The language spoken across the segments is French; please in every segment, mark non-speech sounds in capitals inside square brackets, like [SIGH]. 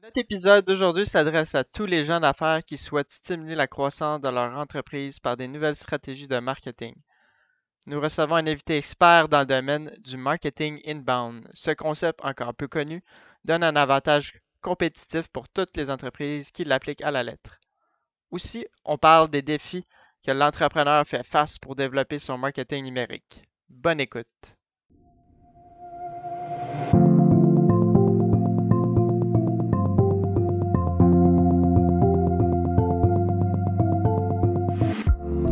Notre épisode d'aujourd'hui s'adresse à tous les gens d'affaires qui souhaitent stimuler la croissance de leur entreprise par des nouvelles stratégies de marketing. Nous recevons un invité expert dans le domaine du marketing inbound. Ce concept encore peu connu donne un avantage compétitif pour toutes les entreprises qui l'appliquent à la lettre. Aussi, on parle des défis que l'entrepreneur fait face pour développer son marketing numérique. Bonne écoute.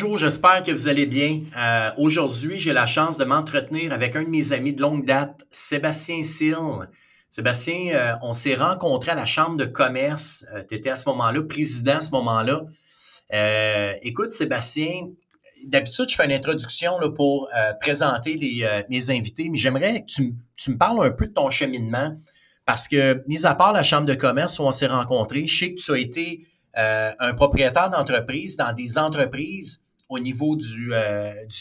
Bonjour, j'espère que vous allez bien. Euh, Aujourd'hui, j'ai la chance de m'entretenir avec un de mes amis de longue date, Sébastien Sill. Sébastien, euh, on s'est rencontrés à la Chambre de commerce. Euh, tu étais à ce moment-là, président à ce moment-là. Écoute, Sébastien, d'habitude, je fais une introduction là, pour présenter les, mes invités, mais j'aimerais que tu, me parles un peu de ton cheminement parce que, mis à part la Chambre de commerce où on s'est rencontrés, je sais que tu as été un propriétaire d'entreprise dans des entreprises au niveau du, euh, du,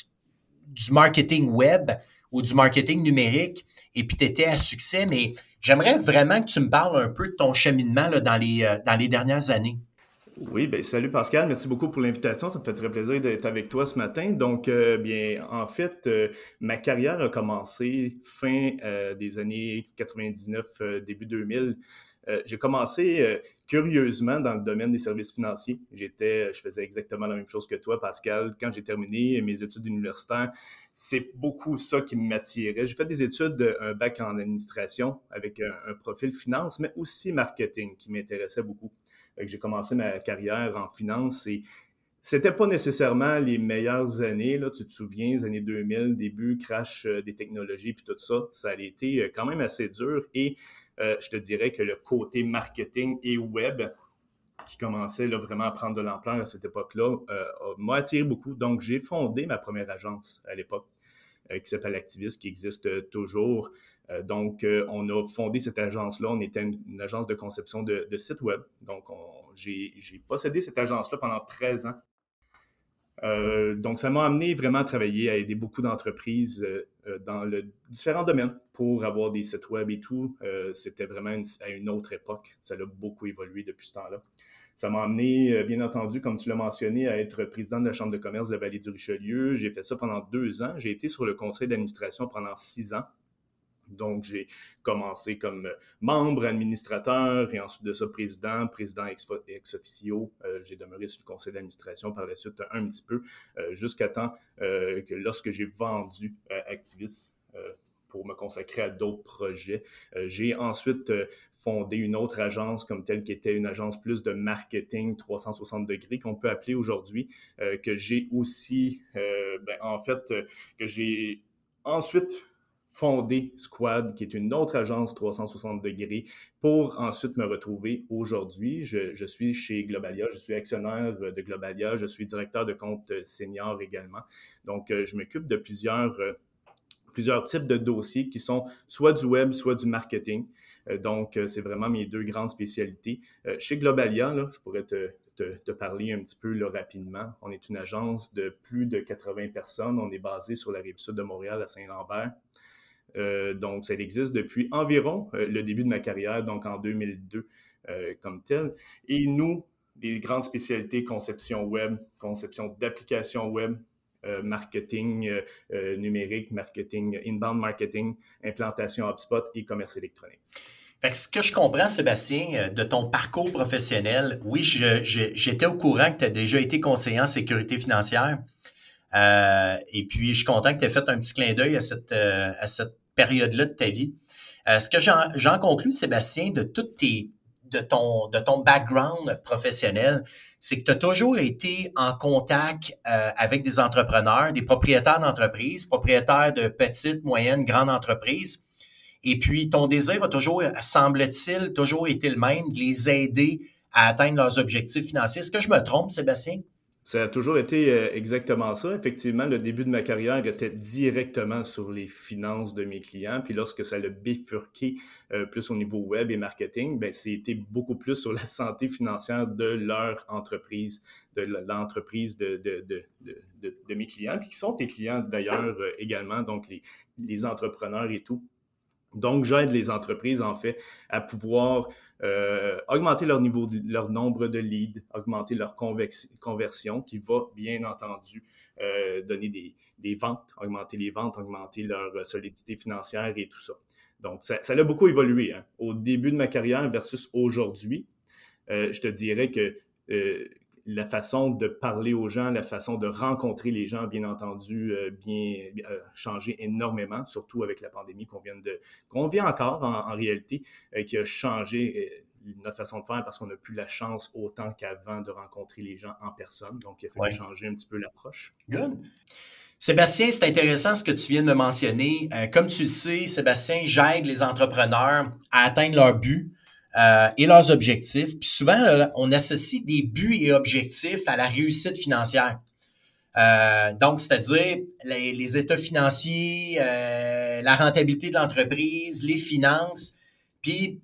du, marketing web ou du marketing numérique, et puis tu étais à succès, mais j'aimerais vraiment que tu me parles un peu de ton cheminement là, dans, les, euh, dans les dernières années. Oui, ben salut Pascal, merci beaucoup pour l'invitation. Ça me fait très plaisir d'être avec toi ce matin. Donc, euh, bien, en fait, ma carrière a commencé fin des années 99, euh, début 2000. Euh, j'ai commencé curieusement dans le domaine des services financiers. J'étais, je faisais exactement la même chose que toi, Pascal. Quand j'ai terminé mes études universitaires, c'est beaucoup ça qui m'attirait. J'ai fait des études, un bac en administration avec un, profil finance, mais aussi marketing qui m'intéressait beaucoup j'ai commencé ma carrière en finance et c'était pas nécessairement les meilleures années, tu te souviens, les années 2000, début, crash euh, des technologies, puis tout ça, ça a été euh, quand même assez dur et euh, je te dirais que le côté marketing et web qui commençait là, vraiment à prendre de l'ampleur à cette époque-là euh, m'a attiré beaucoup. Donc, j'ai fondé ma première agence à l'époque euh, qui s'appelle Activist, qui existe toujours. Euh, donc, euh, on a fondé cette agence-là. On était une, une, agence de conception de, de sites web. Donc, j'ai possédé cette agence-là pendant 13 ans. Euh, donc, ça m'a amené vraiment à travailler, à aider beaucoup d'entreprises euh, dans le, différents domaines pour avoir des sites web et tout. Euh, C'était vraiment à une autre époque. Ça a beaucoup évolué depuis ce temps-là. Ça m'a amené, bien entendu, comme tu l'as mentionné, à être président de la Chambre de commerce de la Vallée du Richelieu. J'ai fait ça pendant deux ans. J'ai été sur le conseil d'administration pendant six ans. Donc, j'ai commencé comme membre, administrateur et ensuite de ça, président, président ex, ex officio. Euh, j'ai demeuré sur le conseil d'administration par la suite un petit peu, euh, jusqu'à temps euh, que lorsque j'ai vendu Activis pour me consacrer à d'autres projets, j'ai ensuite fondé une autre agence comme telle qui était une agence plus de marketing 360 degrés qu'on peut appeler aujourd'hui, que j'ai aussi, ben, en fait, que j'ai ensuite fondé Squad, qui est une autre agence 360 degrés, pour ensuite me retrouver aujourd'hui. Je, suis chez Globalia, je suis actionnaire de Globalia, je suis directeur de compte senior également. Donc, je m'occupe de plusieurs, plusieurs types de dossiers qui sont soit du web, soit du marketing. Donc, c'est vraiment mes deux grandes spécialités. Chez Globalia, je pourrais te, te, parler un petit peu rapidement. On est une agence de plus de 80 personnes. On est basé sur la rive sud de Montréal à Saint-Lambert. Euh, donc, ça existe depuis environ euh, le début de ma carrière, donc en 2002 euh, comme tel. Et nous, les grandes spécialités, conception web, conception d'applications web, marketing numérique, marketing, inbound marketing, implantation HubSpot et commerce électronique. Fait que ce que je comprends, Sébastien, de ton parcours professionnel, oui, j'étais au courant que tu as déjà été conseiller en sécurité financière. Euh, et puis, je suis content que tu aies fait un petit clin d'œil à cette, euh, période-là de ta vie. Euh, ce que j'en conclus, Sébastien, de tout ton, de ton background professionnel, c'est que tu as toujours été en contact avec des entrepreneurs, des propriétaires d'entreprises, propriétaires de petites, moyennes, grandes entreprises. Et puis, ton désir a toujours, semble-t-il, toujours été le même, de les aider à atteindre leurs objectifs financiers. Est-ce que je me trompe, Sébastien? Ça a toujours été euh, exactement ça. Effectivement, le début de ma carrière était directement sur les finances de mes clients. Puis lorsque ça l'a bifurqué euh, plus au niveau web et marketing, ben, c'était beaucoup plus sur la santé financière de leur entreprise, de l'entreprise de, de, de, de, mes clients, puis qui sont tes clients d'ailleurs euh, également, donc les, les entrepreneurs et tout. Donc, j'aide les entreprises, en fait, à pouvoir euh, augmenter leur niveau, leur nombre de leads, augmenter leur conversion, qui va, bien entendu, euh, donner des, ventes, augmenter les ventes, augmenter leur solidité financière et tout ça. Donc, ça, a beaucoup évolué. Hein. Au début de ma carrière versus aujourd'hui, euh, je te dirais que la façon de parler aux gens, la façon de rencontrer les gens, bien entendu, euh, bien euh, changé énormément, surtout avec la pandémie qu'on vient de, qu'on vient encore en, réalité, euh, qui a changé notre façon de faire parce qu'on n'a plus la chance autant qu'avant de rencontrer les gens en personne. Donc, il a fallu changer un petit peu l'approche. Good. Sébastien, c'est intéressant ce que tu viens de me mentionner. comme tu le sais, Sébastien, j'aide les entrepreneurs à atteindre leur but euh, et leurs objectifs. Puis souvent, on associe des buts et objectifs à la réussite financière. Euh, donc, c'est-à-dire les, états financiers, euh, la rentabilité de l'entreprise, les finances. Puis,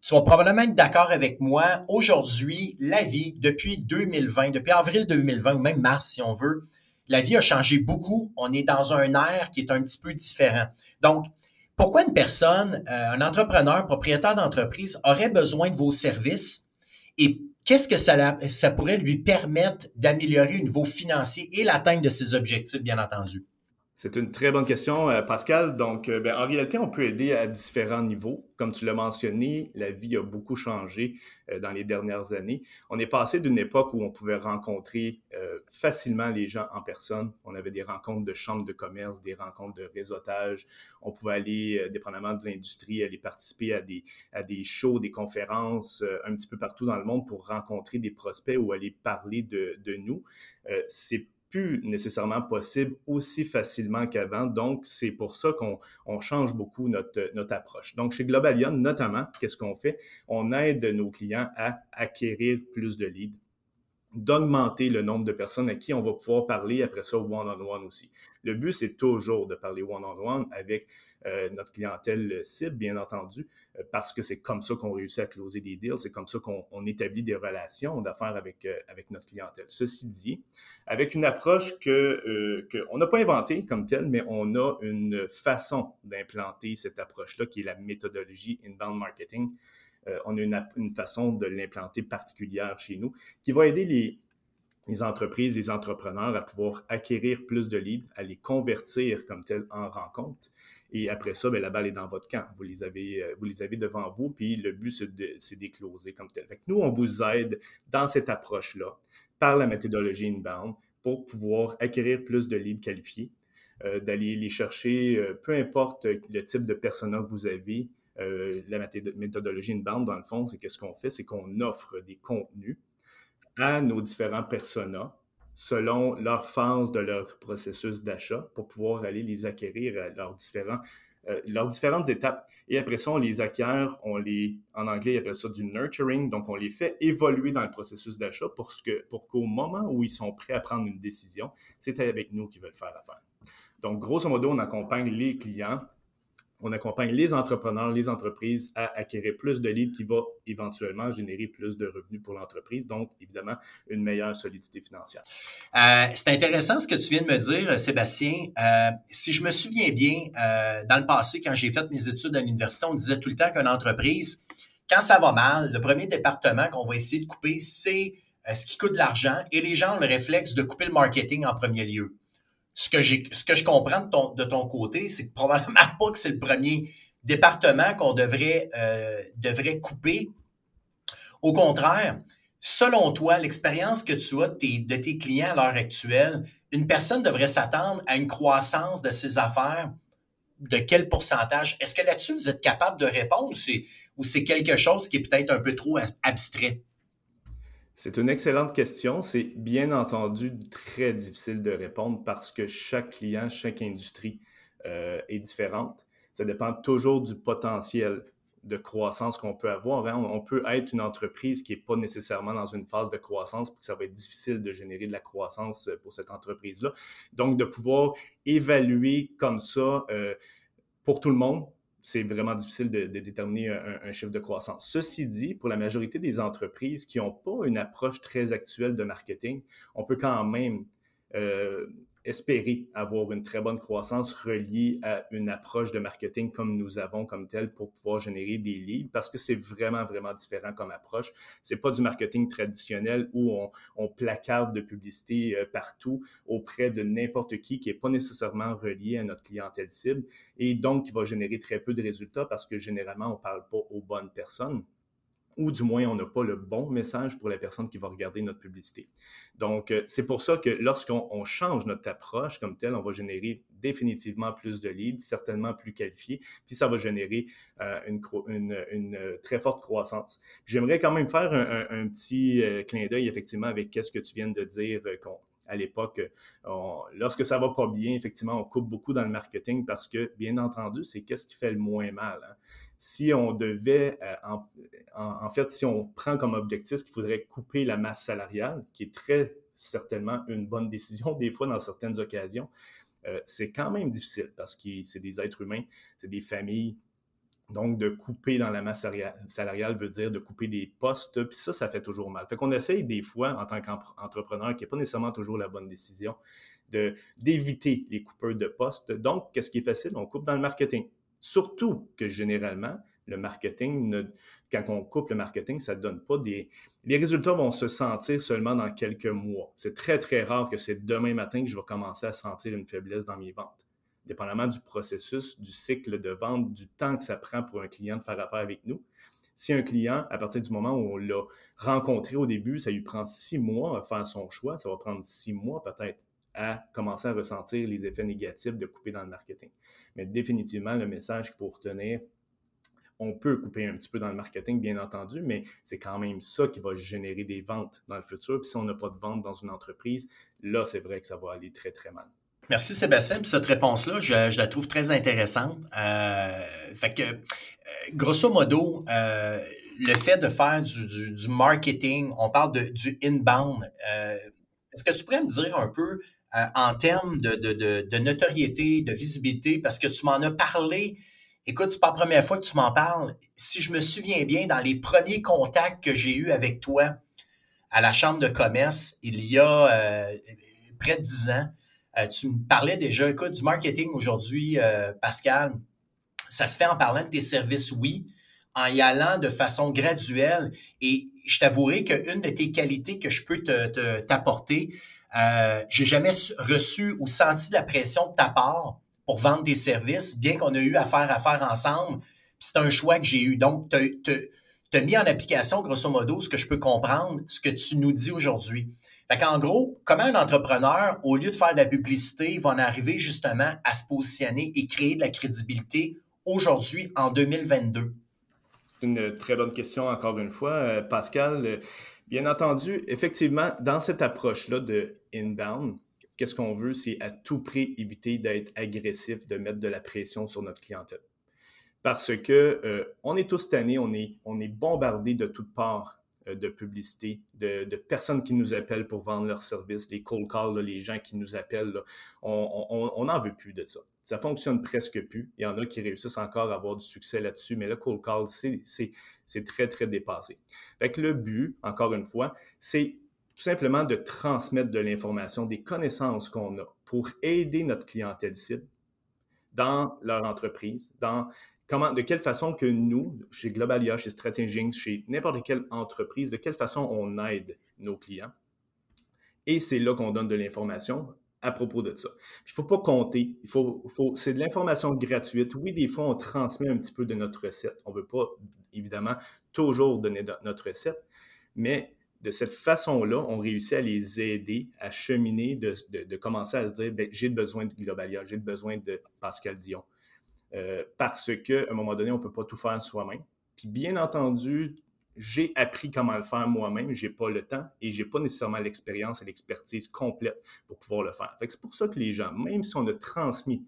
tu vas probablement être d'accord avec moi. Aujourd'hui, la vie, depuis 2020, depuis avril 2020 ou même mars, si on veut, la vie a changé beaucoup. On est dans un air qui est un petit peu différent. Donc, pourquoi une personne, euh, un entrepreneur, propriétaire d'entreprise aurait besoin de vos services et qu'est-ce que ça, pourrait lui permettre d'améliorer au niveau financier et l'atteinte de ses objectifs, bien entendu? C'est une très bonne question, euh, Pascal. Donc, euh, ben, en réalité, on peut aider à différents niveaux. Comme tu l'as mentionné, la vie a beaucoup changé euh, dans les dernières années. On est passé d'une époque où on pouvait rencontrer facilement les gens en personne. On avait des rencontres de chambres de commerce, des rencontres de réseautage. On pouvait aller, dépendamment de l'industrie, aller participer à des, à des shows, des conférences un petit peu partout dans le monde pour rencontrer des prospects ou aller parler de, de nous. C'est plus nécessairement possible aussi facilement qu'avant. Donc, c'est pour ça qu'on change beaucoup notre, notre approche. Donc, chez Globalion, notamment, qu'est-ce qu'on fait? On aide nos clients à acquérir plus de leads d'augmenter le nombre de personnes à qui on va pouvoir parler après ça one-on-one aussi. Le but, c'est toujours de parler one-on-one avec euh, notre clientèle cible, bien entendu, euh, parce que c'est comme ça qu'on réussit à closer des deals, c'est comme ça qu'on établit des relations d'affaires avec, euh, avec notre clientèle. Ceci dit, avec une approche que qu'on n'a pas inventée comme telle, mais on a une façon d'implanter cette approche-là qui est la méthodologie inbound marketing. On a une, façon de l'implanter particulière chez nous qui va aider les, entreprises, les entrepreneurs à pouvoir acquérir plus de leads, à les convertir comme tel en rencontre. Et après ça, ben, la balle est dans votre camp. Vous les avez, euh, vous les avez devant vous, puis le but, c'est d'écloser comme tel. Fait nous, on vous aide dans cette approche-là par la méthodologie inbound pour pouvoir acquérir plus de leads qualifiés, euh, d'aller les chercher, euh, peu importe le type de persona que vous avez. La méthodologie inbound, dans le fond, c'est qu'est-ce qu'on fait? C'est qu'on offre des contenus à nos différents personas selon leur phase de leur processus d'achat pour pouvoir aller les acquérir à euh, leurs différentes étapes. Et après ça, on les acquiert, on les, en anglais, ils appellent ça du nurturing, donc on les fait évoluer dans le processus d'achat pour, pour qu'au moment où ils sont prêts à prendre une décision, c'est avec nous qu'ils veulent faire l'affaire. Donc, grosso modo, on accompagne les clients on accompagne les entrepreneurs, les entreprises à acquérir plus de leads qui va éventuellement générer plus de revenus pour l'entreprise, donc évidemment une meilleure solidité financière. Euh, c'est intéressant ce que tu viens de me dire, Sébastien. Euh, si je me souviens bien, euh, dans le passé, quand j'ai fait mes études à l'université, on disait tout le temps qu'une entreprise, quand ça va mal, le premier département qu'on va essayer de couper, c'est ce qui coûte de l'argent et les gens ont le réflexe de couper le marketing en premier lieu ce que, je comprends de ton, côté, c'est que probablement [LAUGHS] pas que c'est le premier département qu'on devrait, euh, devrait couper. Au contraire, selon toi, l'expérience que tu as de tes, clients à l'heure actuelle, une personne devrait s'attendre à une croissance de ses affaires de quel pourcentage? Est-ce que là-dessus, vous êtes capable de répondre ou c'est quelque chose qui est peut-être un peu trop abstrait? C'est une excellente question. C'est bien entendu très difficile de répondre parce que chaque client, chaque industrie euh, est différente. Ça dépend toujours du potentiel de croissance qu'on peut avoir. Hein. On, peut être une entreprise qui n'est pas nécessairement dans une phase de croissance, puis que ça va être difficile de générer de la croissance euh, pour cette entreprise-là. Donc, de pouvoir évaluer comme ça euh, pour tout le monde, c'est vraiment difficile de, déterminer un, chiffre de croissance. Ceci dit, pour la majorité des entreprises qui n'ont pas une approche très actuelle de marketing, on peut quand même euh, espérer avoir une très bonne croissance reliée à une approche de marketing comme nous avons comme tel pour pouvoir générer des leads parce que c'est vraiment, vraiment différent comme approche. C'est pas du marketing traditionnel où on, on placarde de publicité euh, partout auprès de n'importe qui qui est pas nécessairement relié à notre clientèle cible et donc qui va générer très peu de résultats parce que généralement on parle pas aux bonnes personnes ou du moins on n'a pas le bon message pour la personne qui va regarder notre publicité. Donc, euh, c'est pour ça que lorsqu'on change notre approche comme telle, on va générer définitivement plus de leads, certainement plus qualifiés, puis ça va générer euh, une, très forte croissance. J'aimerais quand même faire un, petit euh, clin d'œil effectivement avec qu'est-ce que tu viens de dire à l'époque, lorsque ça va pas bien, effectivement, on coupe beaucoup dans le marketing parce que, bien entendu, c'est qu'est-ce qui fait le moins mal. Hein si on devait, euh, en, fait, si on prend comme objectif qu'il faudrait couper la masse salariale, qui est très certainement une bonne décision des fois dans certaines occasions, euh, c'est quand même difficile parce que c'est des êtres humains, c'est des familles. Donc, de couper dans la masse salariale veut dire de couper des postes, puis ça, ça fait toujours mal. Fait qu'on essaye des fois, en tant qu'entrepreneur, qui n'est pas nécessairement toujours la bonne décision, d'éviter les coupeurs de postes. Donc, qu'est-ce qui est facile? On coupe dans le marketing. Surtout que généralement, le marketing, quand on coupe le marketing, ça ne donne pas des... Les résultats vont se sentir seulement dans quelques mois. C'est très, très rare que c'est demain matin que je vais commencer à sentir une faiblesse dans mes ventes. Dépendamment du processus, du cycle de vente, du temps que ça prend pour un client de faire affaire avec nous. Si un client, à partir du moment où on l'a rencontré au début, ça lui prend six mois à faire son choix, ça va prendre six mois peut-être à commencer à ressentir les effets négatifs de couper dans le marketing. Mais définitivement, le message qu'il faut retenir, on peut couper un petit peu dans le marketing, bien entendu, mais c'est quand même ça qui va générer des ventes dans le futur. Puis si on n'a pas de vente dans une entreprise, là, c'est vrai que ça va aller très, très mal. Merci Sébastien pour cette réponse-là. Je, la trouve très intéressante. Euh, fait que, euh, grosso modo, euh, le fait de faire du, marketing, on parle de, du inbound. Est-ce que tu pourrais me dire un peu euh, en termes de, notoriété, de visibilité, parce que tu m'en as parlé. Écoute, c'est pas la première fois que tu m'en parles. Si je me souviens bien, dans les premiers contacts que j'ai eus avec toi à la Chambre de commerce, il y a euh, près de dix ans, euh, tu me parlais déjà, écoute, du marketing aujourd'hui, Pascal, ça se fait en parlant de tes services, oui, en y allant de façon graduelle. Et je t'avouerai qu'une de tes qualités que je peux t'apporter, euh, j'ai jamais reçu ou senti la pression de ta part pour vendre des services, bien qu'on a eu à faire affaire ensemble. C'est un choix que j'ai eu. Donc, tu as mis en application, grosso modo, ce que je peux comprendre, ce que tu nous dis aujourd'hui. Fait gros, comment un entrepreneur, au lieu de faire de la publicité, va en arriver justement à se positionner et créer de la crédibilité aujourd'hui, en 2022? Une très bonne question, encore une fois. Euh, Pascal, Bien entendu, effectivement, dans cette approche-là de inbound, qu'est-ce qu'on veut, c'est à tout prix éviter d'être agressif, de mettre de la pression sur notre clientèle. Parce que euh, on est tous tannés, on est, on est bombardé de toutes parts euh, de publicité, de, personnes qui nous appellent pour vendre leurs services, les cold calls, les gens qui nous appellent, on n'en veut plus de ça. Ça fonctionne presque plus. Il y en a qui réussissent encore à avoir du succès là-dessus, mais le cold call, c'est très, très dépassé. Fait le but, encore une fois, c'est tout simplement de transmettre de l'information, des connaissances qu'on a pour aider notre clientèle cible dans leur entreprise, dans comment, de quelle façon que nous, chez Globalia, chez Strategings, chez n'importe quelle entreprise, de quelle façon on aide nos clients. Et c'est là qu'on donne de l'information à propos de ça. Il ne faut pas compter. Il faut, c'est de l'information gratuite. Oui, des fois, on transmet un petit peu de notre recette. On ne veut pas, évidemment, toujours donner notre recette, mais de cette façon-là, on réussit à les aider à cheminer, de, commencer à se dire, ben, j'ai besoin de Globalia, j'ai besoin de Pascal Dion. Euh, parce qu'à un moment donné, on ne peut pas tout faire soi-même. Puis bien entendu, j'ai appris comment le faire moi-même, j'ai pas le temps et j'ai pas nécessairement l'expérience et l'expertise complète pour pouvoir le faire. C'est pour ça que les gens, même si on a transmis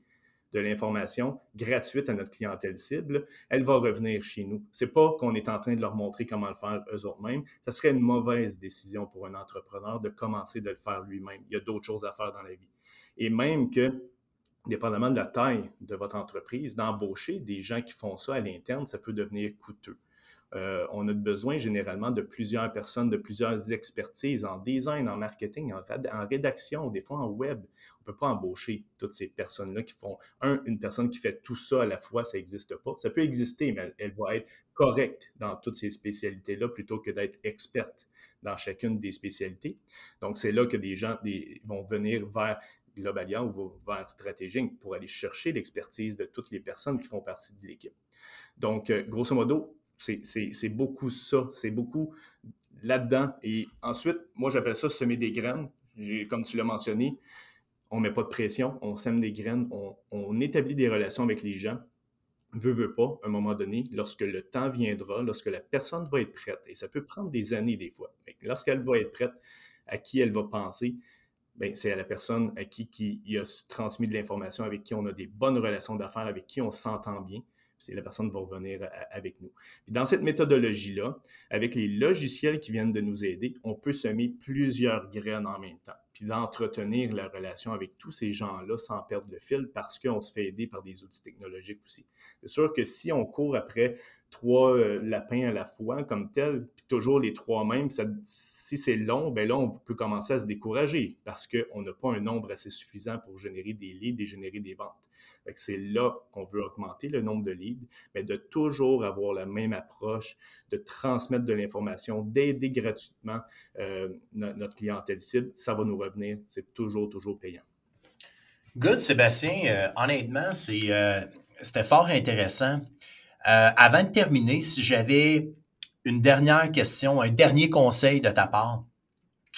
de l'information gratuite à notre clientèle cible, elle va revenir chez nous. C'est pas qu'on est en train de leur montrer comment le faire eux mêmes. Ça serait une mauvaise décision pour un entrepreneur de commencer de le faire lui-même. Il y a d'autres choses à faire dans la vie. Et même que, dépendamment de la taille de votre entreprise, d'embaucher des gens qui font ça à l'interne, ça peut devenir coûteux. Euh, on a besoin généralement de plusieurs personnes, de plusieurs expertises en design, en marketing, en, rédaction, des fois en web. On ne peut pas embaucher toutes ces personnes-là qui font, un, une personne qui fait tout ça à la fois, ça n'existe pas. Ça peut exister, mais elle, va être correcte dans toutes ces spécialités-là plutôt que d'être experte dans chacune des spécialités. Donc, c'est là que des gens vont venir vers Globalia ou vers Stratégique pour aller chercher l'expertise de toutes les personnes qui font partie de l'équipe. Donc, euh, grosso modo, c'est beaucoup ça. C'est beaucoup là-dedans. Et ensuite, moi, j'appelle ça semer des graines. Comme tu l'as mentionné, on ne met pas de pression, on sème des graines, on, établit des relations avec les gens. Veut, veut pas, à un moment donné, lorsque le temps viendra, lorsque la personne va être prête, et ça peut prendre des années des fois, mais lorsqu'elle va être prête, à qui elle va penser, ben, c'est à la personne à qui, qui a transmis de l'information, avec qui on a des bonnes relations d'affaires, avec qui on s'entend bien la personne va revenir euh, avec nous. dans cette méthodologie-là, avec les logiciels qui viennent de nous aider, on peut semer plusieurs graines en même temps, puis d'entretenir la relation avec tous ces gens-là sans perdre le fil parce qu'on se fait aider par des outils technologiques aussi. C'est sûr que si on court après trois euh, lapins à la fois comme tel, puis toujours les trois mêmes, si c'est long, ben là, on peut commencer à se décourager parce qu'on n'a pas un nombre assez suffisant pour générer des leads et générer des ventes. C'est là qu'on veut augmenter le nombre de leads, mais de toujours avoir la même approche, de transmettre de l'information, d'aider gratuitement euh, notre clientèle cible, ça va nous revenir. C'est toujours, toujours payant. Good, Sébastien. Euh, honnêtement, euh, c'était fort intéressant. avant de terminer, si j'avais une dernière question, un dernier conseil de ta part,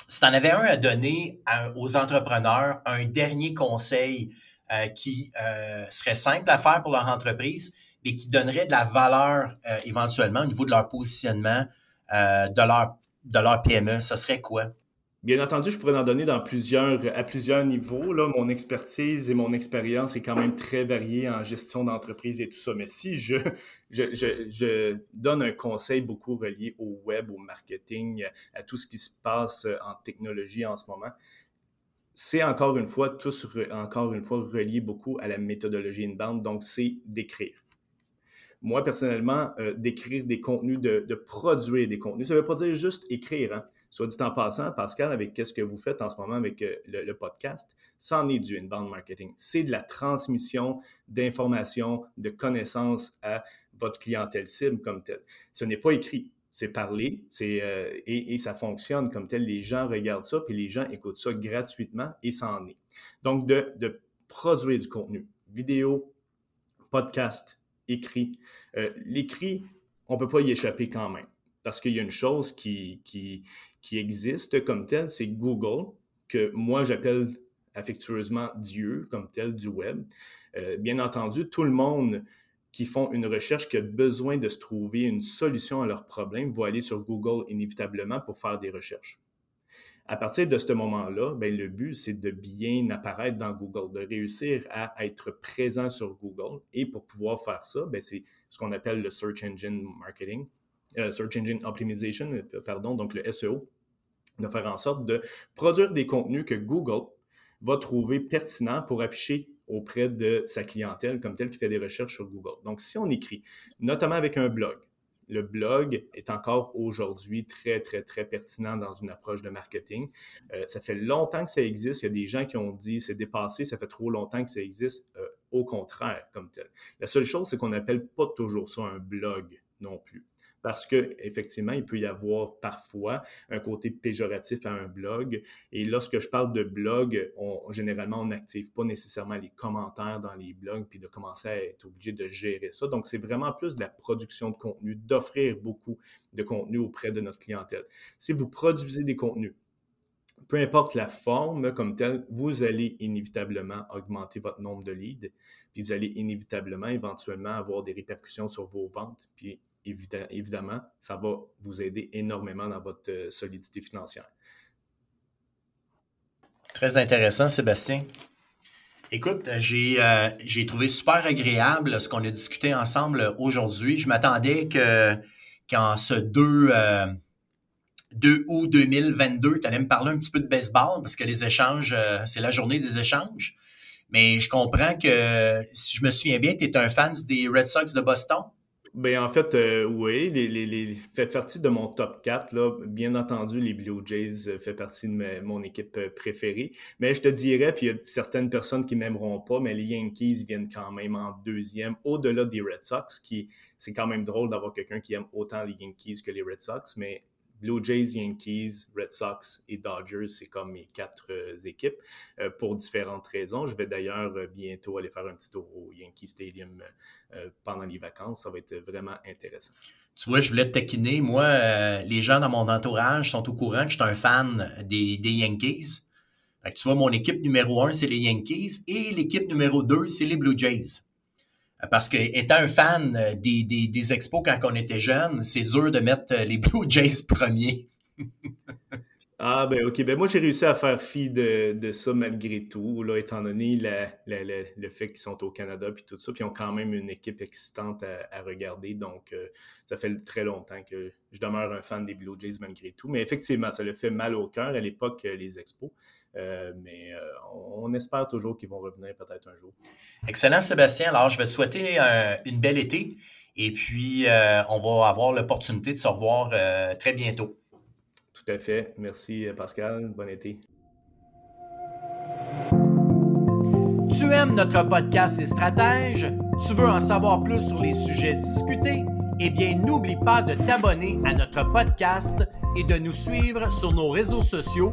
si tu en avais un à donner aux entrepreneurs, un dernier conseil euh, qui euh, serait simple à faire pour leur entreprise, mais qui donnerait de la valeur euh, éventuellement au niveau de leur positionnement de, leur, de leur PME, ce serait quoi? Bien entendu, je pourrais en donner dans plusieurs, à plusieurs niveaux. Là. Mon expertise et mon expérience est quand même très variée en gestion d'entreprise et tout ça. Mais si je, je, je, donne un conseil beaucoup relié au web, au marketing, à tout ce qui se passe en technologie en ce moment, c'est encore une fois, tous encore une fois relié beaucoup à la méthodologie inbound, donc c'est d'écrire. Moi, personnellement, euh, d'écrire des contenus, de, produire des contenus, ça ne veut pas dire juste écrire. Hein. Soit dit en passant, Pascal, avec qu'est-ce que vous faites en ce moment avec euh, le, podcast, ça est du inbound marketing. C'est de la transmission d'informations, de connaissances à votre clientèle cible comme telle. Ce n'est pas écrit c'est parler, c'est, euh, et, ça fonctionne comme tel. Les gens regardent ça, puis les gens écoutent ça gratuitement et ça en est. Donc, de, produire du contenu, vidéo, podcast, écrit. Euh, l'écrit, on ne peut pas y échapper quand même, parce qu'il y a une chose qui, qui, qui existe comme telle, c'est Google, que moi j'appelle affectueusement Dieu comme tel du web. Euh, bien entendu, tout le monde qui font une recherche qui a besoin de se trouver une solution à leur problème vont aller sur Google inévitablement pour faire des recherches. À partir de ce moment-là, ben, le but, c'est de bien apparaître dans Google, de réussir à être présent sur Google. Et pour pouvoir faire ça, ben, c'est ce qu'on appelle le Search Engine Marketing, euh, Search Engine Optimization, euh, pardon, donc le SEO, de faire en sorte de produire des contenus que Google va trouver pertinents pour afficher auprès de sa clientèle comme telle qui fait des recherches sur Google. Donc, si on écrit, notamment avec un blog, le blog est encore aujourd'hui très, très, très pertinent dans une approche de marketing. Euh, ça fait longtemps que ça existe. Il y a des gens qui ont dit c'est dépassé, ça fait trop longtemps que ça existe. Euh, au contraire, comme tel. La seule chose, c'est qu'on n'appelle pas toujours ça un blog non plus parce qu'effectivement, il peut y avoir parfois un côté péjoratif à un blog. Et lorsque je parle de blog, on, généralement, on n'active pas nécessairement les commentaires dans les blogs, puis de commencer à être obligé de gérer ça. Donc, c'est vraiment plus de la production de contenu, d'offrir beaucoup de contenu auprès de notre clientèle. Si vous produisez des contenus, peu importe la forme comme telle, vous allez inévitablement augmenter votre nombre de leads, puis vous allez inévitablement, éventuellement, avoir des répercussions sur vos ventes, puis évidemment, ça va vous aider énormément dans votre euh, solidité financière. Très intéressant, Sébastien. Écoute, j'ai euh, j'ai trouvé super agréable ce qu'on a discuté ensemble aujourd'hui. Je m'attendais que qu'en ce 2, 2 août 2022, tu allais me parler un petit peu de baseball parce que les échanges, euh, c'est la journée des échanges. Mais je comprends que, si je me souviens bien, tu es un fan des Red Sox de Boston. Ben, en fait, euh, oui, les, les, fait partie de mon top 4. Là. Bien entendu, les Blue Jays euh, fait partie de mon équipe préférée. Mais je te dirais, puis il y a certaines personnes qui m'aimeront pas, mais les Yankees viennent quand même en deuxième, au-delà des Red Sox, qui c'est quand même drôle d'avoir quelqu'un qui aime autant les Yankees que les Red Sox, mais Blue Jays, Yankees, Red Sox et Dodgers, c'est comme mes quatre euh, équipes euh, pour différentes raisons. Je vais d'ailleurs euh, bientôt aller faire un petit tour au Yankee Stadium pendant les vacances. Ça va être vraiment intéressant. Tu vois, je voulais te taquiner. Moi, les gens dans mon entourage sont au courant que je suis un fan des, Yankees. tu vois, mon équipe numéro un, c'est les Yankees et l'équipe numéro deux, c'est les Blue Jays. Parce que étant un fan euh, des, des, expos quand on était jeune, c'est dur de mettre euh, les [LAUGHS] Blue Jays premiers. ah ben ok, ben moi j'ai réussi à faire fi de, de, ça malgré tout, là, étant donné le fait qu'ils sont au Canada puis tout ça, puis ils ont quand même une équipe excitante à, regarder, donc euh, ça fait très longtemps que je demeure un fan des Blue Jays malgré tout. Mais effectivement, ça le fait mal au cœur à l'époque, les expos. Euh, mais euh, on, espère toujours qu'ils vont revenir peut-être un jour. Excellent, Sébastien. Alors, je vais te souhaiter une belle été et puis euh, on va avoir l'opportunité de se revoir très bientôt. Tout à fait. Merci, Pascal. Bon été. Tu aimes notre podcast Les Stratèges? Tu veux en savoir plus sur les sujets discutés? Eh bien, n'oublie pas de t'abonner à notre podcast et de nous suivre sur nos réseaux sociaux